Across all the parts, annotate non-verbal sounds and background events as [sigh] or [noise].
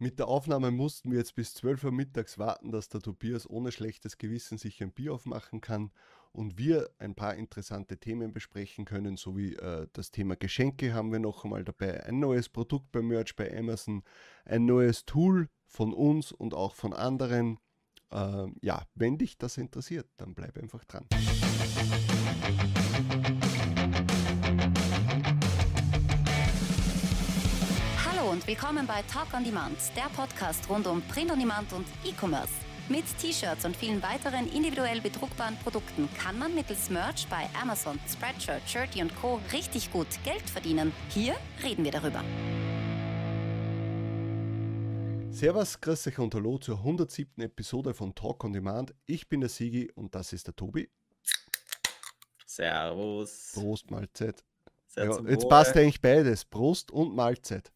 Mit der Aufnahme mussten wir jetzt bis 12 Uhr mittags warten, dass der Tobias ohne schlechtes Gewissen sich ein Bier aufmachen kann und wir ein paar interessante Themen besprechen können, sowie äh, das Thema Geschenke haben wir noch einmal dabei, ein neues Produkt bei Merch bei Amazon, ein neues Tool von uns und auch von anderen. Äh, ja, wenn dich das interessiert, dann bleib einfach dran. und willkommen bei Talk on Demand, der Podcast rund um Print on Demand und E-Commerce. Mit T-Shirts und vielen weiteren individuell bedruckbaren Produkten kann man mittels Merch bei Amazon, Spreadshirt, Shirty und Co. richtig gut Geld verdienen. Hier reden wir darüber. Servus, grüß euch und hallo zur 107. Episode von Talk on Demand. Ich bin der Sigi und das ist der Tobi. Servus. Prost, Mahlzeit. Ja, jetzt passt eigentlich beides, Prost und Mahlzeit.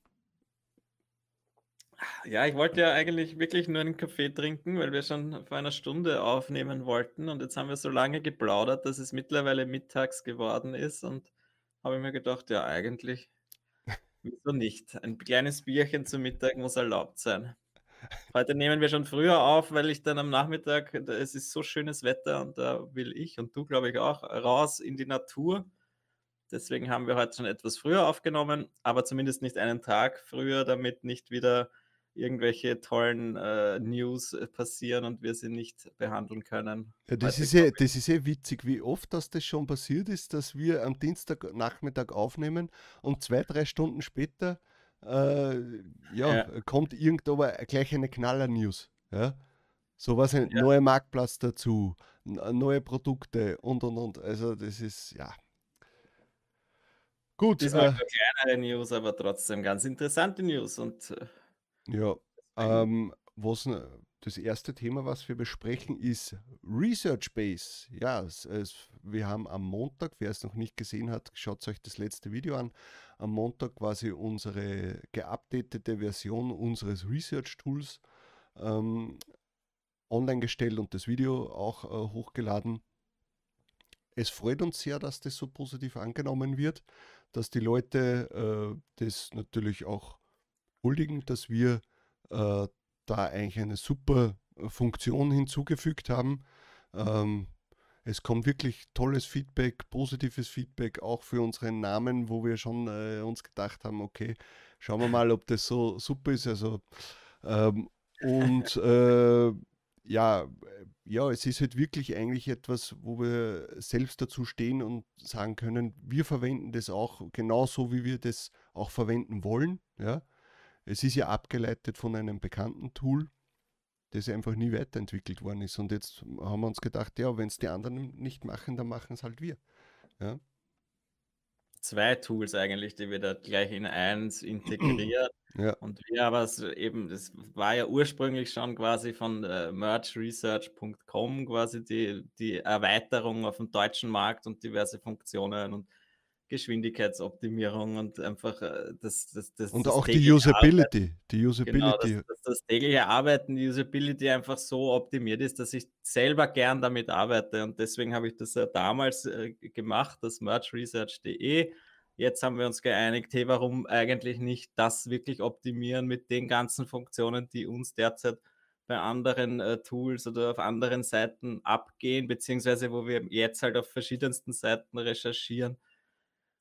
Ja, ich wollte ja eigentlich wirklich nur einen Kaffee trinken, weil wir schon vor einer Stunde aufnehmen wollten und jetzt haben wir so lange geplaudert, dass es mittlerweile mittags geworden ist und habe mir gedacht, ja, eigentlich, [laughs] wieso nicht? Ein kleines Bierchen zum Mittag muss erlaubt sein. Heute nehmen wir schon früher auf, weil ich dann am Nachmittag, es ist so schönes Wetter und da will ich und du, glaube ich, auch raus in die Natur. Deswegen haben wir heute schon etwas früher aufgenommen, aber zumindest nicht einen Tag früher, damit nicht wieder irgendwelche tollen äh, News äh, passieren und wir sie nicht behandeln können. Ja, das, ist eh, das ist eh witzig, wie oft das, das schon passiert ist, dass wir am Dienstagnachmittag aufnehmen und zwei, drei Stunden später äh, ja, ja, kommt irgendwo gleich eine Knaller-News. Ja? So was, ein ja. neuer Marktplatz dazu, neue Produkte und und und. Also das ist, ja. Gut. Das ist äh, kleinere News, aber trotzdem ganz interessante News und äh, ja, ähm, was das erste Thema, was wir besprechen, ist Research Base. Ja, es, es, wir haben am Montag, wer es noch nicht gesehen hat, schaut euch das letzte Video an. Am Montag quasi unsere geupdatete Version unseres Research Tools ähm, online gestellt und das Video auch äh, hochgeladen. Es freut uns sehr, dass das so positiv angenommen wird, dass die Leute äh, das natürlich auch huldigen, dass wir äh, da eigentlich eine super äh, Funktion hinzugefügt haben. Ähm, es kommt wirklich tolles Feedback, positives Feedback, auch für unseren Namen, wo wir schon äh, uns gedacht haben, okay, schauen wir mal, ob das so super ist. Also, ähm, und [laughs] äh, ja, ja, es ist halt wirklich eigentlich etwas, wo wir selbst dazu stehen und sagen können, wir verwenden das auch genauso, wie wir das auch verwenden wollen. Ja? Es ist ja abgeleitet von einem bekannten Tool, das einfach nie weiterentwickelt worden ist. Und jetzt haben wir uns gedacht, ja, wenn es die anderen nicht machen, dann machen es halt wir. Ja. Zwei Tools eigentlich, die wir da gleich in eins integriert. [clears throat] Ja. Und wir aber eben, das war ja ursprünglich schon quasi von äh, merchresearch.com quasi die, die Erweiterung auf dem deutschen Markt und diverse Funktionen und Geschwindigkeitsoptimierung und einfach äh, das, das, das Und das auch die Usability. Arbeiten, die Usability. Genau, dass, dass, das tägliche Arbeiten, die Usability einfach so optimiert ist, dass ich selber gern damit arbeite. Und deswegen habe ich das ja damals äh, gemacht, das merchresearch.de. Jetzt haben wir uns geeinigt, hey, warum eigentlich nicht das wirklich optimieren mit den ganzen Funktionen, die uns derzeit bei anderen äh, Tools oder auf anderen Seiten abgehen, beziehungsweise wo wir jetzt halt auf verschiedensten Seiten recherchieren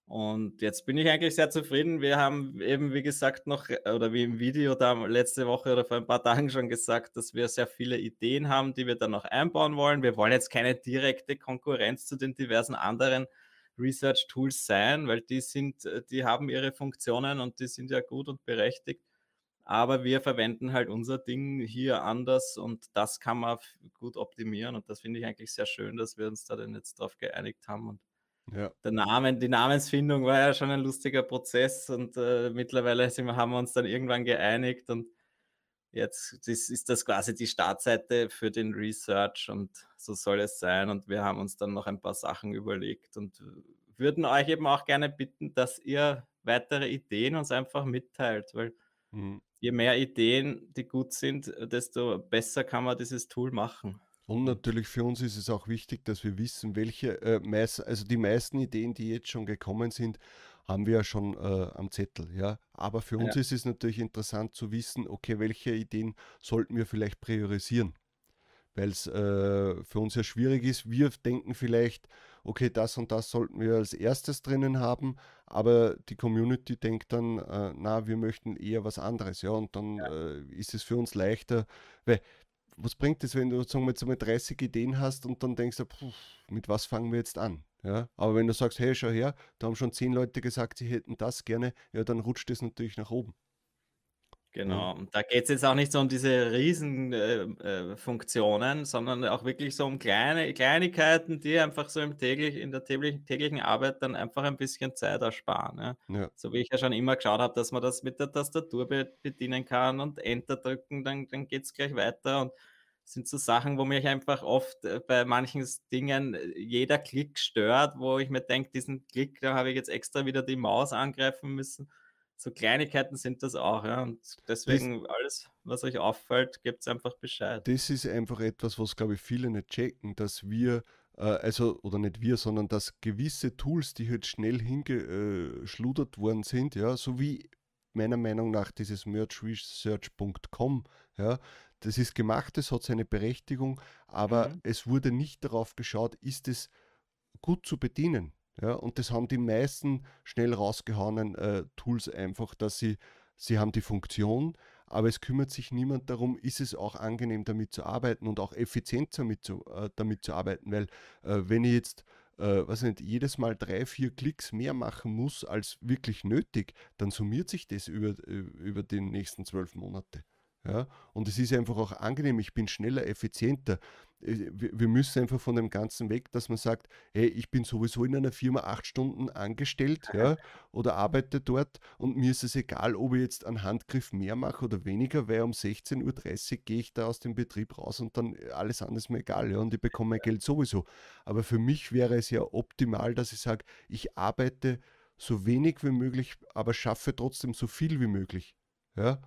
und jetzt bin ich eigentlich sehr zufrieden. Wir haben eben, wie gesagt, noch, äh, oder wie im Video da letzte Woche oder vor ein paar Tagen schon gesagt, dass wir sehr viele Ideen haben, die wir dann noch einbauen wollen. Wir wollen jetzt keine direkte Konkurrenz zu den diversen anderen Research Tools sein, weil die sind, äh, die haben ihre Funktionen und die sind ja gut und berechtigt. Aber wir verwenden halt unser Ding hier anders und das kann man gut optimieren. Und das finde ich eigentlich sehr schön, dass wir uns da dann jetzt drauf geeinigt haben. Und ja. Der Name, die Namensfindung war ja schon ein lustiger Prozess und äh, mittlerweile wir, haben wir uns dann irgendwann geeinigt und jetzt ist, ist das quasi die Startseite für den Research und so soll es sein. Und wir haben uns dann noch ein paar Sachen überlegt und würden euch eben auch gerne bitten, dass ihr weitere Ideen uns einfach mitteilt, weil mhm. je mehr Ideen, die gut sind, desto besser kann man dieses Tool machen. Und natürlich für uns ist es auch wichtig, dass wir wissen, welche, äh, meist, also die meisten Ideen, die jetzt schon gekommen sind, haben wir ja schon äh, am Zettel. Ja? Aber für uns Ja. ist es natürlich interessant zu wissen, okay, welche Ideen sollten wir vielleicht priorisieren? Weil es äh, für uns ja schwierig ist. Wir denken vielleicht, okay, das und das sollten wir als erstes drinnen haben, aber die Community denkt dann, äh, na, wir möchten eher was anderes. Ja, und dann äh, ist es für uns leichter, weil was bringt es, wenn du sagen wir jetzt einmal 30 Ideen hast und dann denkst du, puh, mit was fangen wir jetzt an? Ja, aber wenn du sagst, hey, schau her, da haben schon zehn Leute gesagt, sie hätten das gerne, ja, dann rutscht es natürlich nach oben. Genau, und da geht es jetzt auch nicht so um diese riesen äh, äh, sondern auch wirklich so um kleine Kleinigkeiten, die einfach so im täglich, in der täglichen, täglichen Arbeit dann einfach ein bisschen Zeit ersparen. Ja. Ja, So wie ich ja schon immer geschaut habe, dass man das mit der Tastatur be bedienen kann und Enter drücken, dann, dann geht es gleich weiter. Und sind so Sachen, wo mich einfach oft äh, bei manchen Dingen äh, jeder Klick stört, wo ich mir denke, diesen Klick, da habe ich jetzt extra wieder die Maus angreifen müssen. So Kleinigkeiten sind das auch, ja. Und deswegen alles, was euch auffällt, gebt einfach Bescheid. das ist einfach etwas, was, glaube ich, viele nicht checken, dass wir, äh, also, oder nicht wir, sondern dass gewisse Tools, die halt schnell hingeschludert worden sind, ja, so wie meiner Meinung nach dieses merchresearch.com, ja, das ist gemacht, das hat seine Berechtigung, aber Mhm. es wurde nicht darauf geschaut, ist es gut zu bedienen. Ja, und das haben die meisten schnell rausgehauenen äh, Tools einfach, dass sie, sie haben die Funktion, aber es kümmert sich niemand darum, ist es auch angenehm damit zu arbeiten und auch effizient damit zu, äh, damit zu arbeiten, weil äh, wenn ich jetzt äh, was nicht, jedes Mal drei, vier Klicks mehr machen muss als wirklich nötig, dann summiert sich das über, äh, über die nächsten zwölf Monate. Ja, und es ist einfach auch angenehm, ich bin schneller, effizienter. Äh, Wir müssen einfach von dem Ganzen weg, dass man sagt, hey, ich bin sowieso in einer Firma acht Stunden angestellt ja, [laughs] oder arbeite dort und mir ist es egal, ob ich jetzt einen Handgriff mehr mache oder weniger, weil um 16.30 Uhr gehe ich da aus dem Betrieb raus und dann äh, alles andere ist mir egal ja, und ich bekomme mein Geld sowieso. Aber für mich wäre es ja optimal, dass ich sage, ich arbeite so wenig wie möglich, aber schaffe trotzdem so viel wie möglich. Ja,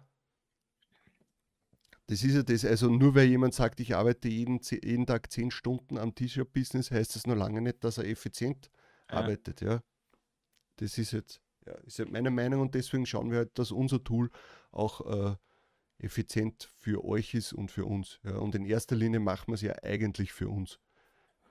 das ist ja das, also nur weil jemand sagt, ich arbeite jeden, jeden Tag zehn Stunden am T-Shirt-Business, heißt das noch lange nicht, dass er effizient Ja. arbeitet, ja. Das ist jetzt, ja, ist halt meine Meinung und deswegen schauen wir halt, dass unser Tool auch äh, effizient für euch ist und für uns. Ja. Und in erster Linie machen wir es ja eigentlich für uns.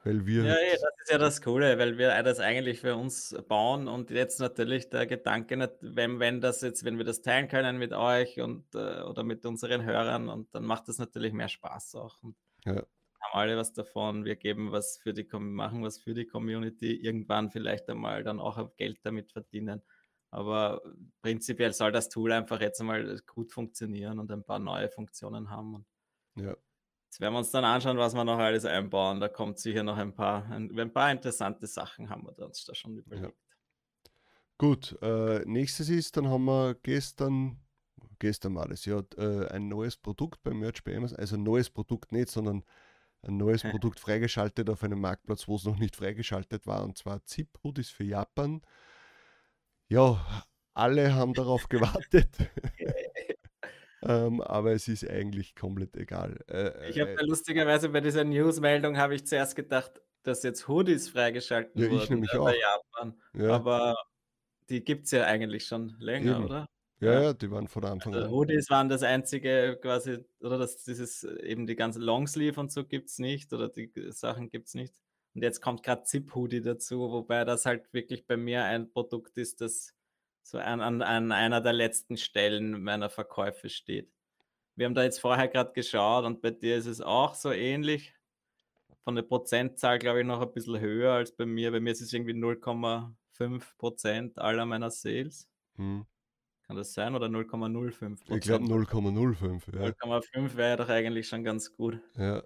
Weil wir Ja, ja, das ist ja das Coole, weil wir das eigentlich für uns bauen und jetzt natürlich der Gedanke, wenn, wenn das jetzt, wenn wir das teilen können mit euch und äh, oder mit unseren Hörern und dann macht das natürlich mehr Spaß auch. Und Ja. haben alle was davon. Wir geben was für die, machen was für die Community, irgendwann vielleicht einmal dann auch Geld damit verdienen. Aber prinzipiell soll das Tool einfach jetzt einmal gut funktionieren und ein paar neue Funktionen haben. Ja. Jetzt werden wir uns dann anschauen, was wir noch alles einbauen. Da kommt sicher noch ein paar, ein, ein paar interessante Sachen haben wir uns da schon überlegt. Gut, äh, nächstes ist, dann haben wir gestern, gestern war das ja, äh, ein neues Produkt bei Merch bei Amazon, also ein neues Produkt nicht, sondern ein neues [laughs] Produkt freigeschaltet auf einem Marktplatz, wo es noch nicht freigeschaltet war, und zwar Zip-Hoodies für Japan. Ja, alle haben darauf [laughs] gewartet, ähm, aber es ist eigentlich komplett egal. Äh, Ich habe äh, lustigerweise bei dieser Newsmeldung habe ich zuerst gedacht, dass jetzt Hoodies freigeschalten Ja, ich wurden nämlich äh, auch. bei Japan. ja, Aber die gibt es ja eigentlich schon länger, Eben. oder? ja, ja. die waren von Anfang Also an. Hoodies waren das einzige quasi, oder das, dieses äh, eben die ganze Longsleeve und so gibt es nicht, oder die Sachen gibt es nicht. Und jetzt kommt gerade Zip-Hoodie dazu, wobei das halt wirklich bei mir ein Produkt ist, das so an, an, an einer der letzten Stellen meiner Verkäufe steht. Wir haben da jetzt vorher gerade geschaut und bei dir ist es auch so ähnlich. Von der Prozentzahl, glaube ich, noch ein bisschen höher als bei mir. Bei mir ist es irgendwie 0,5 Prozent aller meiner Sales. Hm. Kann das sein? Oder 0,05 Ich glaube 0,05. Ja, 0,5 wäre doch eigentlich schon ganz gut. ja.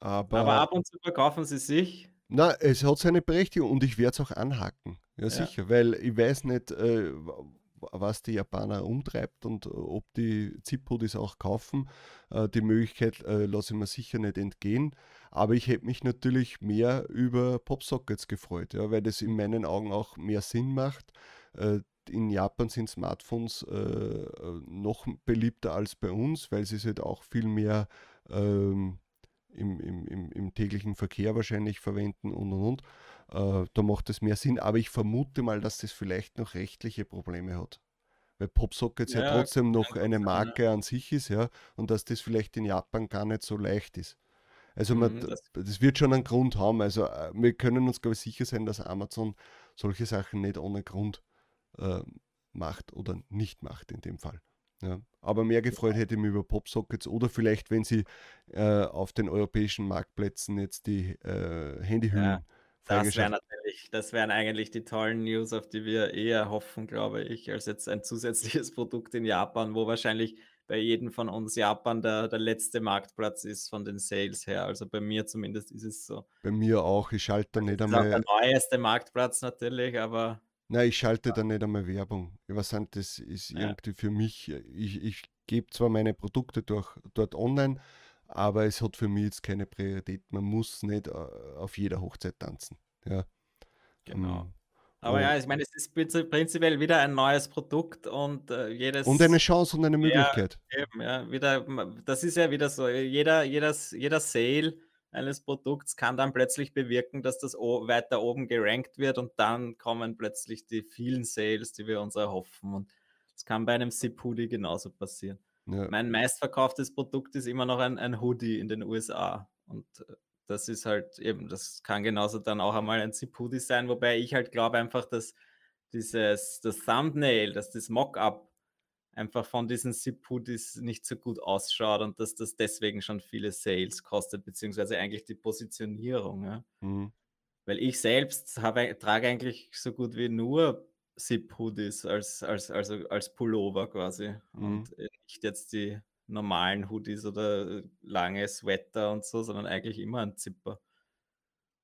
Aber, Aber ab und zu verkaufen sie sich. Na, es hat seine Berechtigung und ich werde es auch anhaken. Ja, Ja. sicher, weil ich weiß nicht, äh, wa- was die Japaner umtreibt und äh, ob die Zip-Hoodies auch kaufen. Äh, die Möglichkeit äh, lasse ich mir sicher nicht entgehen. Aber ich hätte mich natürlich mehr über Popsockets gefreut, ja, weil das in meinen Augen auch mehr Sinn macht. Äh, in Japan sind Smartphones äh, äh, noch beliebter als bei uns, weil sie es halt auch viel mehr ähm, im, im, im, täglichen Verkehr wahrscheinlich verwenden und und und. Äh, da macht es mehr Sinn, aber ich vermute mal, dass das vielleicht noch rechtliche Probleme hat. Weil PopSockets ja, ja trotzdem noch eine Marke an sich ist, ja, und dass das vielleicht in Japan gar nicht so leicht ist. Also man, mhm, das, das, wird schon einen Grund haben. Also äh, wir können uns, glaube ich, sicher sein, dass Amazon solche Sachen nicht ohne Grund äh, macht oder nicht macht in dem Fall. Ja. Aber mehr gefreut hätte ich mich über Popsockets oder vielleicht, wenn sie äh, auf den europäischen Marktplätzen jetzt die äh, Handyhüllen ja, das wäre natürlich, das wären eigentlich die tollen News, auf die wir eher hoffen, glaube ich, als jetzt ein zusätzliches [laughs] Produkt in Japan, wo wahrscheinlich bei jedem von uns Japan der, der letzte Marktplatz ist von den Sales her. Also bei mir zumindest ist es so. Bei mir auch. Ich schalte da nicht einmal. Das ist auch der neueste Marktplatz natürlich, aber Nein, ich schalte ja. da nicht einmal Werbung. Sind das ist ja. irgendwie für mich, ich, ich gebe zwar meine Produkte durch, dort online, aber es hat für mich jetzt keine Priorität. Man muss nicht äh, auf jeder Hochzeit tanzen. Ja. Genau. Um, aber ja, ich meine, es ist prinzipiell wieder ein neues Produkt und äh, jedes. Und eine Chance und eine Möglichkeit. Ja, eben, ja, wieder, das ist ja wieder so. Jeder, jeder, jeder Sale eines Produkts kann dann plötzlich bewirken, dass das weiter oben gerankt wird und dann kommen plötzlich die vielen Sales, die wir uns erhoffen. Und das kann bei einem Zip-Hoodie genauso passieren. Ja. Mein meistverkauftes Produkt ist immer noch ein, ein Hoodie in den USA. Und äh, das ist halt eben, das kann genauso dann auch einmal ein Zip-Hoodie sein, wobei ich halt glaube einfach, dass dieses, das Thumbnail, dass das Mockup einfach von diesen Zip-Hoodies nicht so gut ausschaut und dass das deswegen schon viele Sales kostet, beziehungsweise eigentlich die Positionierung. Ja? Mhm. Weil ich selbst habe, trage eigentlich so gut wie nur Zip-Hoodies als, als, also als Pullover quasi mhm. und nicht jetzt die normalen Hoodies oder lange Sweater und so, sondern eigentlich immer ein Zipper.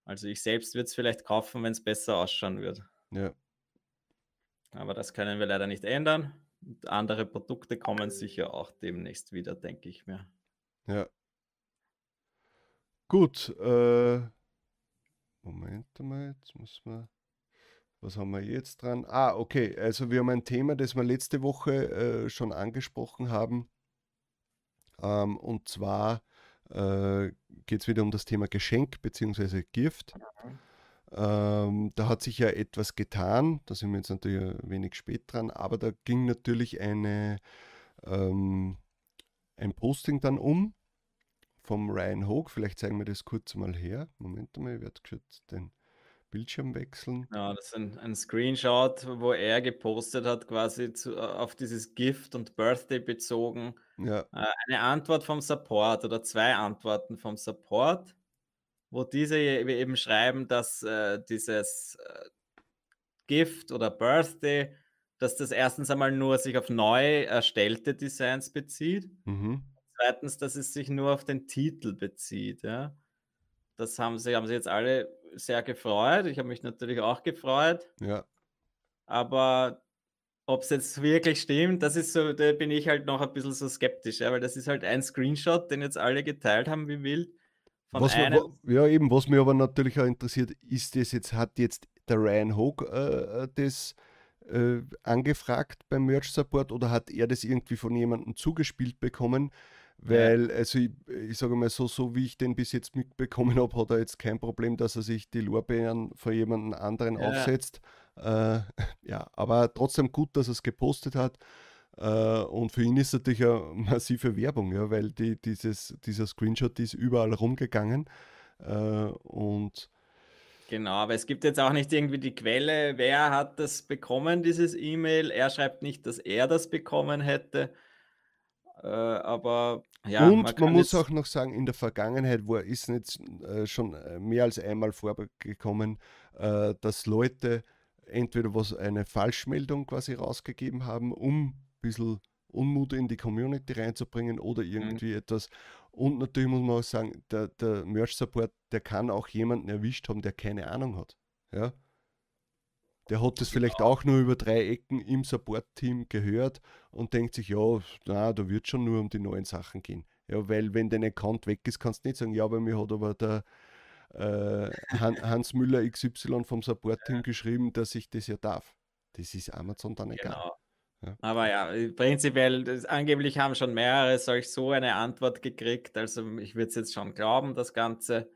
Also ich selbst würde es vielleicht kaufen, wenn es besser ausschauen würde. Ja. Aber das können wir leider nicht ändern. Und andere Produkte kommen sicher auch demnächst wieder, denke ich mir. Ja. Gut. Äh, Moment mal, jetzt muss man. Was haben wir jetzt dran? Ah, okay. Also wir haben ein Thema, das wir letzte Woche äh, schon angesprochen haben. Ähm, und zwar äh, geht es wieder um das Thema Geschenk bzw. Gift. Mhm. Ähm, da hat sich ja etwas getan, da sind wir jetzt natürlich ein wenig spät dran, aber da ging natürlich eine, ähm, ein Posting dann um vom Ryan Hogue. Vielleicht zeigen wir das kurz mal her. Moment mal, ich werde kurz den Bildschirm wechseln. Ja, das ist ein, ein Screenshot, wo er gepostet hat, quasi zu, äh, auf dieses Gift und Birthday bezogen. Ja. Äh, eine Antwort vom Support oder zwei Antworten vom Support wo diese eben schreiben, dass äh, dieses äh, Gift oder Birthday, dass das erstens einmal nur sich auf neu erstellte Designs bezieht. Mhm. Zweitens, dass es sich nur auf den Titel bezieht. Ja. Das haben sie, haben sie jetzt alle sehr gefreut. Ich habe mich natürlich auch gefreut. Ja. Aber ob es jetzt wirklich stimmt, das ist so, da bin ich halt noch ein bisschen so skeptisch, ja, weil das ist halt ein Screenshot, den jetzt alle geteilt haben wie wild. Was, einem, ja, eben, was mich aber natürlich auch interessiert, ist das jetzt, hat jetzt der Ryan Hogue äh, äh, das äh, angefragt beim Merch Support oder hat er das irgendwie von jemandem zugespielt bekommen? Weil, ja. also ich, ich sage mal so, so wie ich den bis jetzt mitbekommen habe, hat er jetzt kein Problem, dass er sich die Lorbeeren von jemandem anderen ja. aufsetzt. Äh, [laughs] ja, aber trotzdem gut, dass er es gepostet hat. Äh, und für ihn ist natürlich eine [laughs] massive Werbung, ja, weil die, dieses, dieser Screenshot ist überall rumgegangen. Äh, und Genau, aber es gibt jetzt auch nicht irgendwie die Quelle, wer hat das bekommen, dieses E-Mail. Er schreibt nicht, dass er das bekommen hätte. Äh, aber ja. Und man, man muss auch noch sagen, in der Vergangenheit war, ist jetzt äh, schon mehr als einmal vorgekommen, äh, dass Leute entweder was eine Falschmeldung quasi rausgegeben haben, um bisschen Unmut in die Community reinzubringen oder mhm. irgendwie mhm. etwas. Und natürlich muss man auch sagen, der, der Merch-Support, der kann auch jemanden erwischt haben, der keine Ahnung hat. Ja? Der hat das vielleicht auch nur über drei Ecken im Support-Team gehört und denkt sich, ja, na, da wird schon nur um die neuen Sachen gehen. Ja, weil wenn dein Account weg ist, kannst du nicht sagen, ja, bei mir hat aber der äh, Hans Müller XY vom Support-Team geschrieben, dass ich das ja darf. Das ist Amazon dann egal. Genau. Ja. Aber ja, prinzipiell, das, angeblich haben schon mehrere solch so eine Antwort gekriegt. Also ich würde es jetzt schon glauben, das Ganze.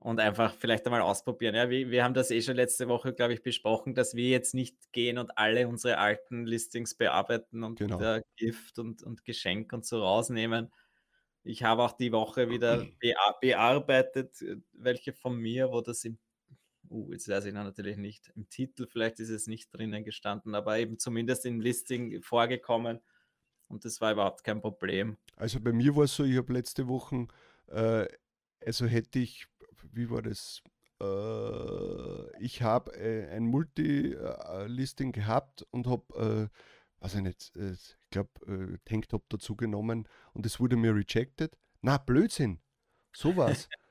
und einfach vielleicht einmal ausprobieren. Ja, wir, wir haben das eh schon letzte Woche, glaube ich, besprochen, dass wir jetzt nicht gehen und alle unsere alten Listings bearbeiten und Genau. wieder Gift und, und Geschenk und so rausnehmen. Ich habe auch die Woche wieder bea bearbeitet, äh, welche von mir, wo das im, uh, jetzt weiß ich noch natürlich nicht, im Titel vielleicht ist es nicht drinnen gestanden, aber eben zumindest im Listing vorgekommen und das war überhaupt kein Problem. Also bei mir war es so, ich habe letzte Woche, äh, also hätte ich, wie war das? Äh, ich habe äh, ein Multi-Listing gehabt und habe, äh, weiß ich nicht, äh, ich glaube, äh, Tanktop dazu genommen und es wurde mir rejected. Na, Blödsinn, sowas. [laughs]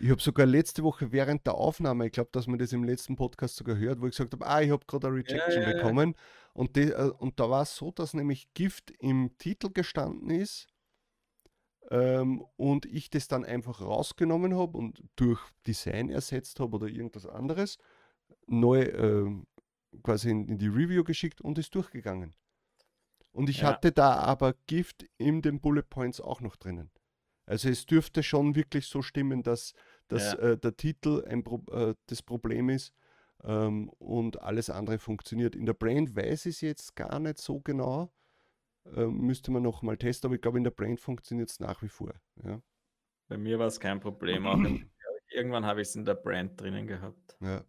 ich habe sogar letzte Woche während der Aufnahme, ich glaube, dass man das im letzten Podcast sogar hört, wo ich gesagt habe, ah, ich habe gerade eine Rejection ja, ja. bekommen. Und, die, äh, und da war es so, dass nämlich Gift im Titel gestanden ist ähm, und ich das dann einfach rausgenommen habe und durch Design ersetzt habe oder irgendwas anderes, neu ähm, quasi in, in die Review geschickt und ist durchgegangen. Und ich hatte da aber Gift in den Bullet Points auch noch drinnen. Also es dürfte schon wirklich so stimmen, dass, dass Ja. äh, der Titel ein Pro äh, das Problem ist ähm, und alles andere funktioniert. In der Brand weiß ich es jetzt gar nicht so genau. Ähm, müsste man noch mal testen, aber ich glaube, in der Brand funktioniert es nach wie vor. Ja, Bei mir war es kein Problem. Auch im, [clears throat] irgendwann habe ich es in der Brand drinnen gehabt. ja.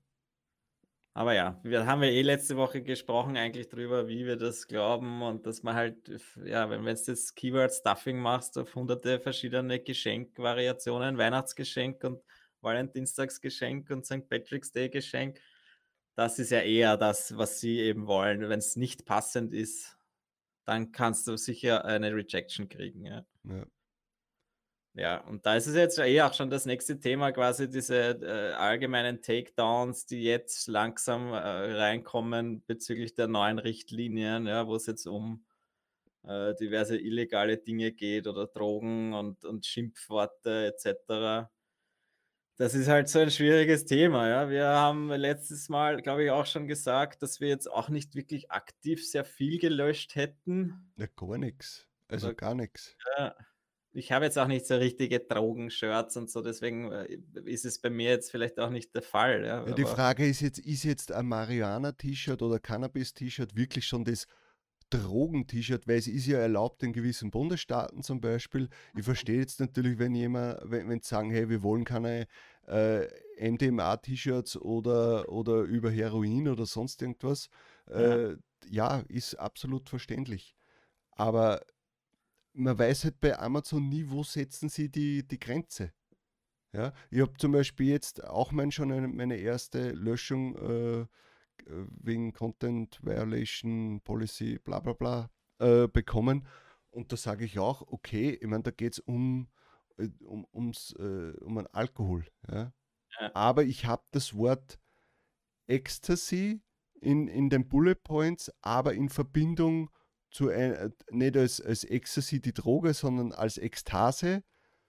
Aber ja, wir haben ja eh letzte Woche gesprochen eigentlich drüber, wie wir das glauben und dass man halt, ja, wenn wenn du das Keyword Stuffing machst auf hunderte verschiedene Geschenkvariationen, Weihnachtsgeschenk und Valentinstagsgeschenk und St. Patrick's Day Geschenk, das ist ja eher das, was sie eben wollen. Wenn es nicht passend ist, dann kannst du sicher eine Rejection kriegen, ja. ja. Ja, und da ist es jetzt eh auch schon das nächste Thema, quasi diese äh, allgemeinen Takedowns, die jetzt langsam äh, reinkommen bezüglich der neuen Richtlinien, ja, wo es jetzt um äh, diverse illegale Dinge geht oder Drogen und, und Schimpfworte etc. Das ist halt so ein schwieriges Thema, ja. Wir haben letztes Mal, glaube ich, auch schon gesagt, dass wir jetzt auch nicht wirklich aktiv sehr viel gelöscht hätten. ja gar nichts. Also Oder- gar nichts. Ja, ich habe jetzt auch nicht so richtige Drogenshirts und so, deswegen äh, ist es bei mir jetzt vielleicht auch nicht der Fall. Ja, Ja, die Frage ist jetzt, ist jetzt ein Marihuana-T-Shirt oder Cannabis-T-Shirt wirklich schon das Drogen-T-Shirt, weil es ist ja erlaubt in gewissen Bundesstaaten zum Beispiel. Ich verstehe jetzt natürlich, wenn jemand, wenn, wenn sie sagen, hey, wir wollen keine äh, MDMA-T-Shirts oder, oder über Heroin oder sonst irgendwas. Äh, ja, ist absolut verständlich. Aber man weiß halt bei Amazon nie, wo setzen sie die, die Grenze. Ja, ich habe zum Beispiel jetzt auch mein, schon eine, meine erste Löschung äh, äh, wegen Content Violation Policy, bla bla bla, äh, bekommen. Und da sage ich auch, okay, ich meine, da geht es um, äh, um, ums, äh, um einen Alkohol. Ja? Ja. Aber ich habe das Wort Ecstasy in, in den Bullet Points, aber in Verbindung zu ein, äh, nicht als, als Ecstasy die Droge, sondern als Ekstase.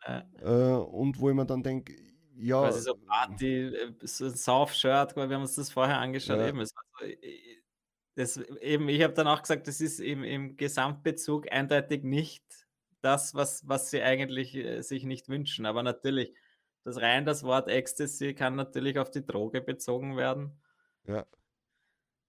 äh, Äh, und wo ich mir dann denke, ja, quasi so Party, äh, so ein Sauf-Shirt, weil wir haben uns das vorher angeschaut. Ja. Eben, es war so, äh, das, eben, ich habe dann auch gesagt, das ist im, im Gesamtbezug eindeutig nicht das, was, was sie eigentlich äh, sich nicht wünschen. Aber natürlich, das rein das Wort Ecstasy kann natürlich auf die Droge bezogen werden. ja,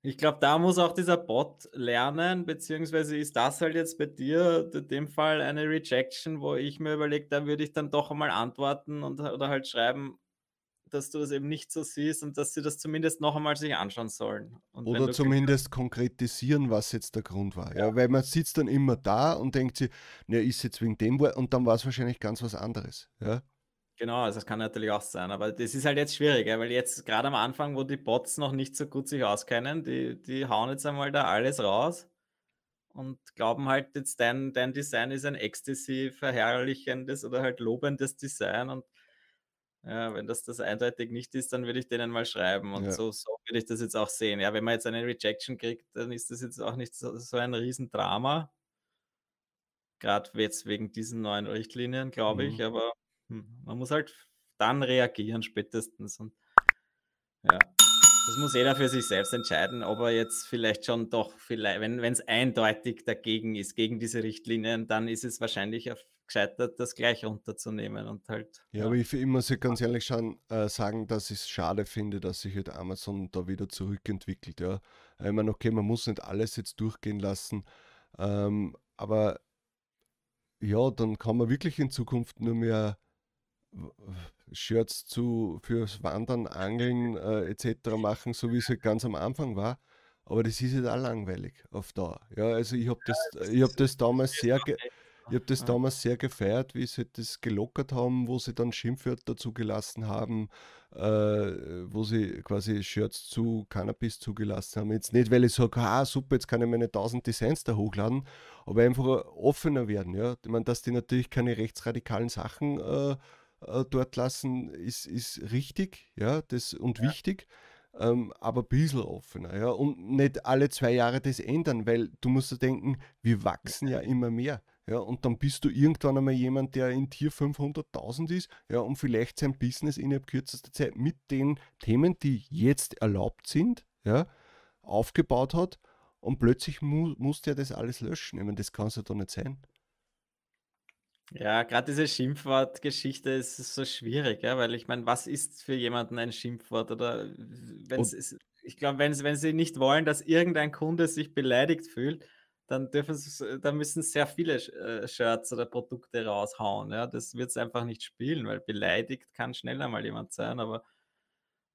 Ich glaube, da muss auch dieser Bot lernen, beziehungsweise ist das halt jetzt bei dir in dem Fall eine Rejection, wo ich mir überlege, da würde ich dann doch einmal antworten und, oder halt schreiben, dass du es eben nicht so siehst und dass sie das zumindest noch einmal sich anschauen sollen. Und oder zumindest konkretisieren, was jetzt der Grund war. Ja. weil man sitzt dann immer da und denkt sich, na, ist jetzt wegen dem Wort und dann war es wahrscheinlich ganz was anderes. Ja, Genau, also das kann natürlich auch sein, aber das ist halt jetzt schwierig, weil jetzt gerade am Anfang, wo die Bots noch nicht so gut sich auskennen, die, die hauen jetzt einmal da alles raus und glauben halt jetzt, dein, dein Design ist ein Ecstasy verherrlichendes oder halt lobendes Design und ja, wenn das das eindeutig nicht ist, dann würde ich denen mal schreiben und Ja. so, so würde ich das jetzt auch sehen. Ja, wenn man jetzt eine Rejection kriegt, dann ist das jetzt auch nicht so, so ein Riesendrama. Gerade jetzt wegen diesen neuen Richtlinien, glaube ich, Mhm. aber hm, man muss halt dann reagieren spätestens und ja. Das muss jeder für sich selbst entscheiden, ob er jetzt vielleicht schon doch, vielleicht, wenn es eindeutig dagegen ist, gegen diese Richtlinien, dann ist es wahrscheinlich gescheitert, das gleich runterzunehmen und halt. Ja, ja. aber ich, ich muss ja ganz ehrlich schon äh, sagen, dass ich es schade finde, dass sich halt Amazon da wieder zurückentwickelt. Ja. Ich meine, okay, man muss nicht alles jetzt durchgehen lassen, ähm, aber ja, dann kann man wirklich in Zukunft nur mehr Shirts zu fürs Wandern, Angeln äh, etc. machen, so wie es halt ganz am Anfang war. Aber das ist halt auch langweilig auf Dauer. Ja, also ich habe das, ich hab das damals sehr, ich habe das damals sehr gefeiert, wie sie das gelockert haben, wo sie dann Schimpfwörter zugelassen haben, äh, wo sie quasi Shirts zu Cannabis zugelassen haben. Jetzt nicht, weil ich sage, ah super, jetzt kann ich meine 1000 Designs da hochladen, aber einfach offener werden. Ja? Ich meine, dass die natürlich keine rechtsradikalen Sachen äh, äh, dort lassen, ist, ist richtig ja, das, und ja. wichtig. Ähm, aber ein bisschen offener, ja, und nicht alle zwei Jahre das ändern, weil du musst ja denken, wir wachsen ja immer mehr. Ja, und dann bist du irgendwann einmal jemand, der in Tier 500.000 ist, ja, und vielleicht sein Business innerhalb kürzester Zeit mit den Themen, die jetzt erlaubt sind, ja, aufgebaut hat und plötzlich mu musste er das alles löschen. Ich meine, das kann es ja doch nicht sein. Ja, gerade diese Schimpfwortgeschichte ist so schwierig, ja, weil ich meine, was ist für jemanden ein Schimpfwort? Oder wenn es, ich glaube, wenn, wenn sie nicht wollen, dass irgendein Kunde sich beleidigt fühlt, dann dürfen sie, dann müssen sehr viele äh, Shirts oder Produkte raushauen. Ja, das wird es einfach nicht spielen, weil beleidigt kann schneller mal jemand sein, aber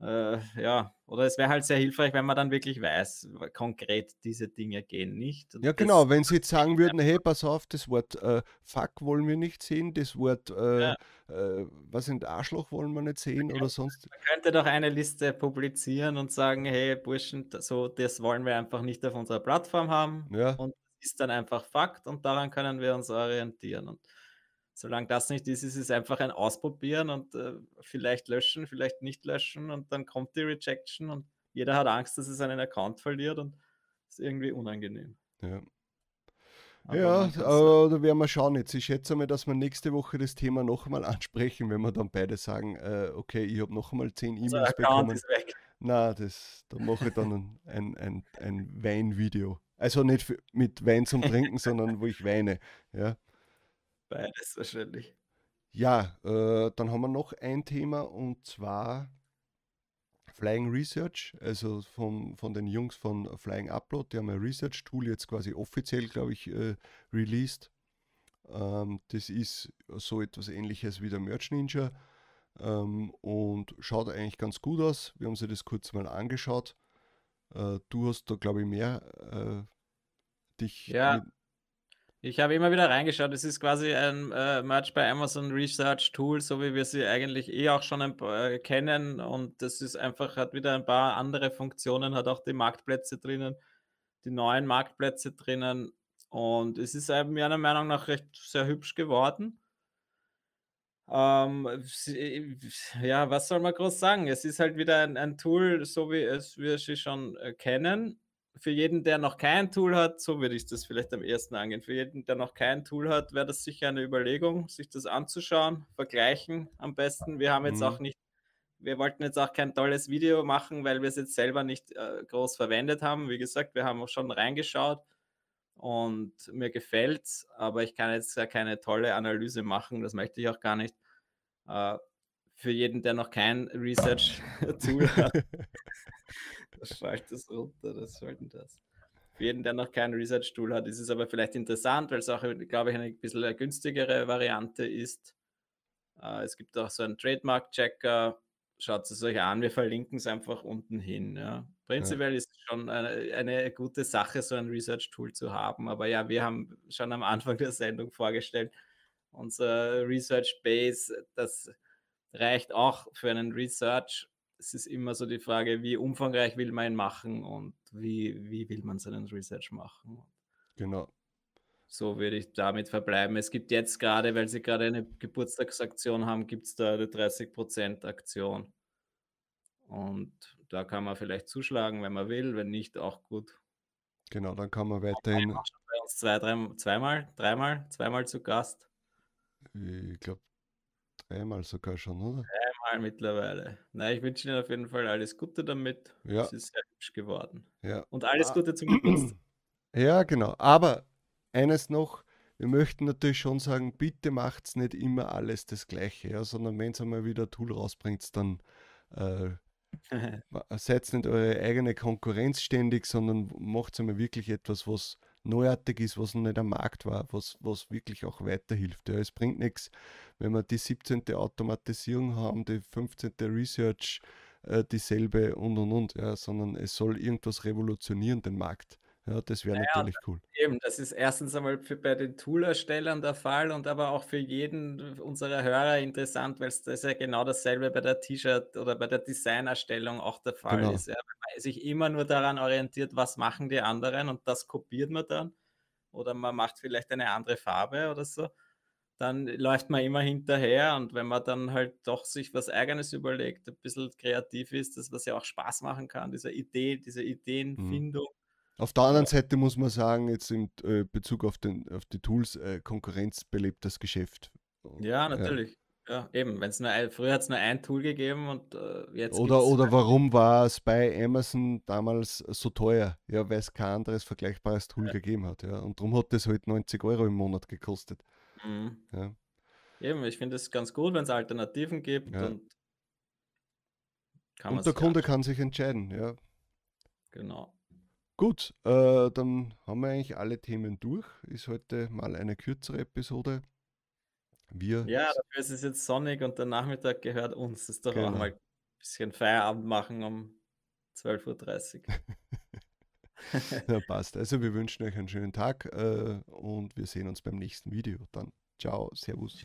äh, ja, oder es wäre halt sehr hilfreich, wenn man dann wirklich weiß, konkret diese Dinge gehen nicht. Und ja, genau, wenn sie jetzt sagen würden, hey, pass auf, das Wort äh, Fuck wollen wir nicht sehen, das Wort, äh, ja. äh, was sind Arschloch wollen wir nicht sehen oder sonst. Man könnte doch eine Liste publizieren und sagen, hey, Burschen, so, das wollen wir einfach nicht auf unserer Plattform haben. Ja. Und das ist dann einfach Fakt und daran können wir uns orientieren. Und solange das nicht ist, ist es einfach ein Ausprobieren und äh, vielleicht löschen, vielleicht nicht löschen und dann kommt die Rejection und jeder hat Angst, dass er seinen Account verliert und ist irgendwie unangenehm. Ja. Aber ja, aber da werden wir schauen jetzt. Ich schätze mal, dass wir nächste Woche das Thema noch einmal [laughs] ansprechen, wenn wir dann beide sagen, äh, okay, ich habe noch einmal zehn E-Mails bekommen. Ist weg. Na, das, da mache ich dann ein, ein, ein Weinvideo. Also nicht mit Wein zum Trinken, sondern wo ich weine. Ja. Beides wahrscheinlich. Ja, äh, dann haben wir noch ein Thema und zwar Flying Research, also von, von den Jungs von Flying Upload, die haben ein Research-Tool jetzt quasi offiziell, glaube ich, äh, released. Ähm, das ist so etwas ähnliches wie der Merch Ninja ähm, und schaut eigentlich ganz gut aus. Wir haben sie das kurz mal angeschaut. Äh, du hast da, glaube ich, mehr äh, dich ja. Ich habe immer wieder reingeschaut. Es ist quasi ein äh, Merch bei Amazon Research Tool, so wie wir sie eigentlich eh auch schon äh, kennen. Und das ist einfach, hat wieder ein paar andere Funktionen, hat auch die Marktplätze drinnen, die neuen Marktplätze drinnen. Und es ist meiner Meinung nach recht sehr hübsch geworden. Ähm, ja, was soll man groß sagen? Es ist halt wieder ein, ein Tool, so wie es wir sie schon äh, kennen für jeden, der noch kein Tool hat, so würde ich das vielleicht am ersten angehen. Für jeden, der noch kein Tool hat, wäre das sicher eine Überlegung, sich das anzuschauen, vergleichen am besten. Wir haben jetzt mhm. auch nicht, wir wollten jetzt auch kein tolles Video machen, weil wir es jetzt selber nicht äh, groß verwendet haben. Wie gesagt, wir haben auch schon reingeschaut und mir gefällt es, aber ich kann jetzt ja keine tolle Analyse machen, das möchte ich auch gar nicht. Äh, für jeden, der noch kein Research-Tool hat, [laughs] [laughs] schalt das runter, das sollten das. Für jeden, der noch kein Research-Tool hat, ist es aber vielleicht interessant, weil es auch, glaube ich, eine bisschen eine günstigere Variante ist. Äh, es gibt auch so einen Trademark-Checker. Schaut es euch an, wir verlinken es einfach unten hin. Ja. Prinzipiell ja. ist es schon eine, eine, gute Sache, so ein Research-Tool zu haben. Aber ja, wir haben schon am Anfang der Sendung vorgestellt, unser Research Base, das reicht auch für einen Research es ist immer so die Frage, wie umfangreich will man ihn machen und wie, wie will man seinen Research machen. Genau. So würde ich damit verbleiben. Es gibt jetzt gerade, weil sie gerade eine Geburtstagsaktion haben, gibt es da eine 30% Aktion. Und da kann man vielleicht zuschlagen, wenn man will, wenn nicht, auch gut. Genau, dann kann man weiterhin. Bei uns zwei, drei, zweimal, dreimal, zweimal zu Gast. Ich glaube, dreimal sogar schon, oder? Dreimal mittlerweile. Na, ich wünsche Ihnen auf jeden Fall alles Gute damit. Ja. Es ist sehr hübsch geworden. Ja. Und alles Ah. Gute zum Geburtstag. [clears throat] Ja, genau. Aber eines noch, wir möchten natürlich schon sagen, bitte macht's nicht immer alles das Gleiche, ja, sondern wenn ihr mal wieder ein Tool rausbringt, dann äh, [laughs] seid nicht eure eigene Konkurrenz ständig, sondern macht einmal wirklich etwas, was neuartig ist, was noch nicht am Markt war, was, was wirklich auch weiterhilft. Ja. Es bringt nichts, wenn wir die 17. Automatisierung haben, die 15. Research, äh, dieselbe und und und, ja, sondern es soll irgendwas revolutionieren, den Markt. Ja, das wäre Naja, natürlich cool. Eben, das ist erstens einmal für bei den Toolerstellern der Fall und aber auch für jeden unserer Hörer interessant, weil es das ja genau dasselbe bei der T-Shirt oder bei der Designerstellung auch der Fall Genau. ist. Ja, wenn man sich immer nur daran orientiert, was machen die anderen und das kopiert man dann oder man macht vielleicht eine andere Farbe oder so, dann läuft man immer hinterher und wenn man dann halt doch sich was Eigenes überlegt, ein bisschen kreativ ist, das was ja auch Spaß machen kann, diese Idee, diese Ideenfindung. Auf der anderen Seite muss man sagen, jetzt in äh, Bezug auf, den, auf die Tools, äh, Konkurrenz belebt das Geschäft. Ja, natürlich. Ja, eben. Wenn's nur ein, früher hat es nur ein Tool gegeben und äh, jetzt Oder, oder warum war es bei Amazon damals so teuer? Ja, weil es kein anderes vergleichbares Tool Ja. gegeben hat. Ja. Und darum hat es halt 90 Euro im Monat gekostet. Mhm. Ja. Eben, ich finde es ganz gut, wenn es Alternativen gibt Ja. und Und der Kunde kann sich entscheiden. Ja. Genau. Gut, äh, dann haben wir eigentlich alle Themen durch. Ist heute mal eine kürzere Episode. Wir Ja, dafür ist es jetzt sonnig und der Nachmittag gehört uns. Das ist doch Genau. auch mal ein bisschen Feierabend machen um 12.30 Uhr. Ja, [laughs] passt. Also wir wünschen euch einen schönen Tag äh, und wir sehen uns beim nächsten Video. Dann ciao, servus.